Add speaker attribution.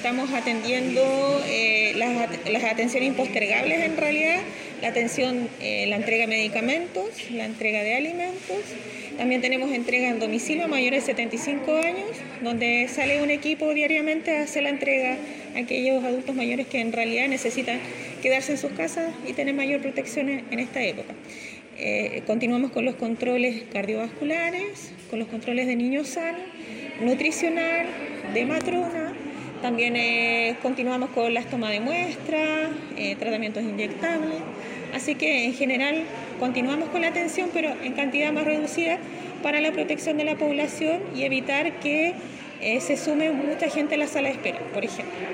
Speaker 1: estamos atendiendo eh, las, atenciones impostergables en realidad, la atención, eh, la entrega de medicamentos, la entrega de alimentos. También tenemos entrega en domicilio a mayores de 75 años, donde sale un equipo diariamente a hacer la entrega a aquellos adultos mayores que en realidad necesitan quedarse en sus casas y tener mayor protección en esta época. Eh, continuamos con los controles cardiovasculares, con los controles de niños sanos, nutricional, de matrona. También eh, continuamos con las tomas de muestras, eh, tratamientos inyectables. Así que en general continuamos con la atención, pero en cantidad más reducida para la protección de la población y evitar que se sume mucha gente a la sala de espera, por ejemplo.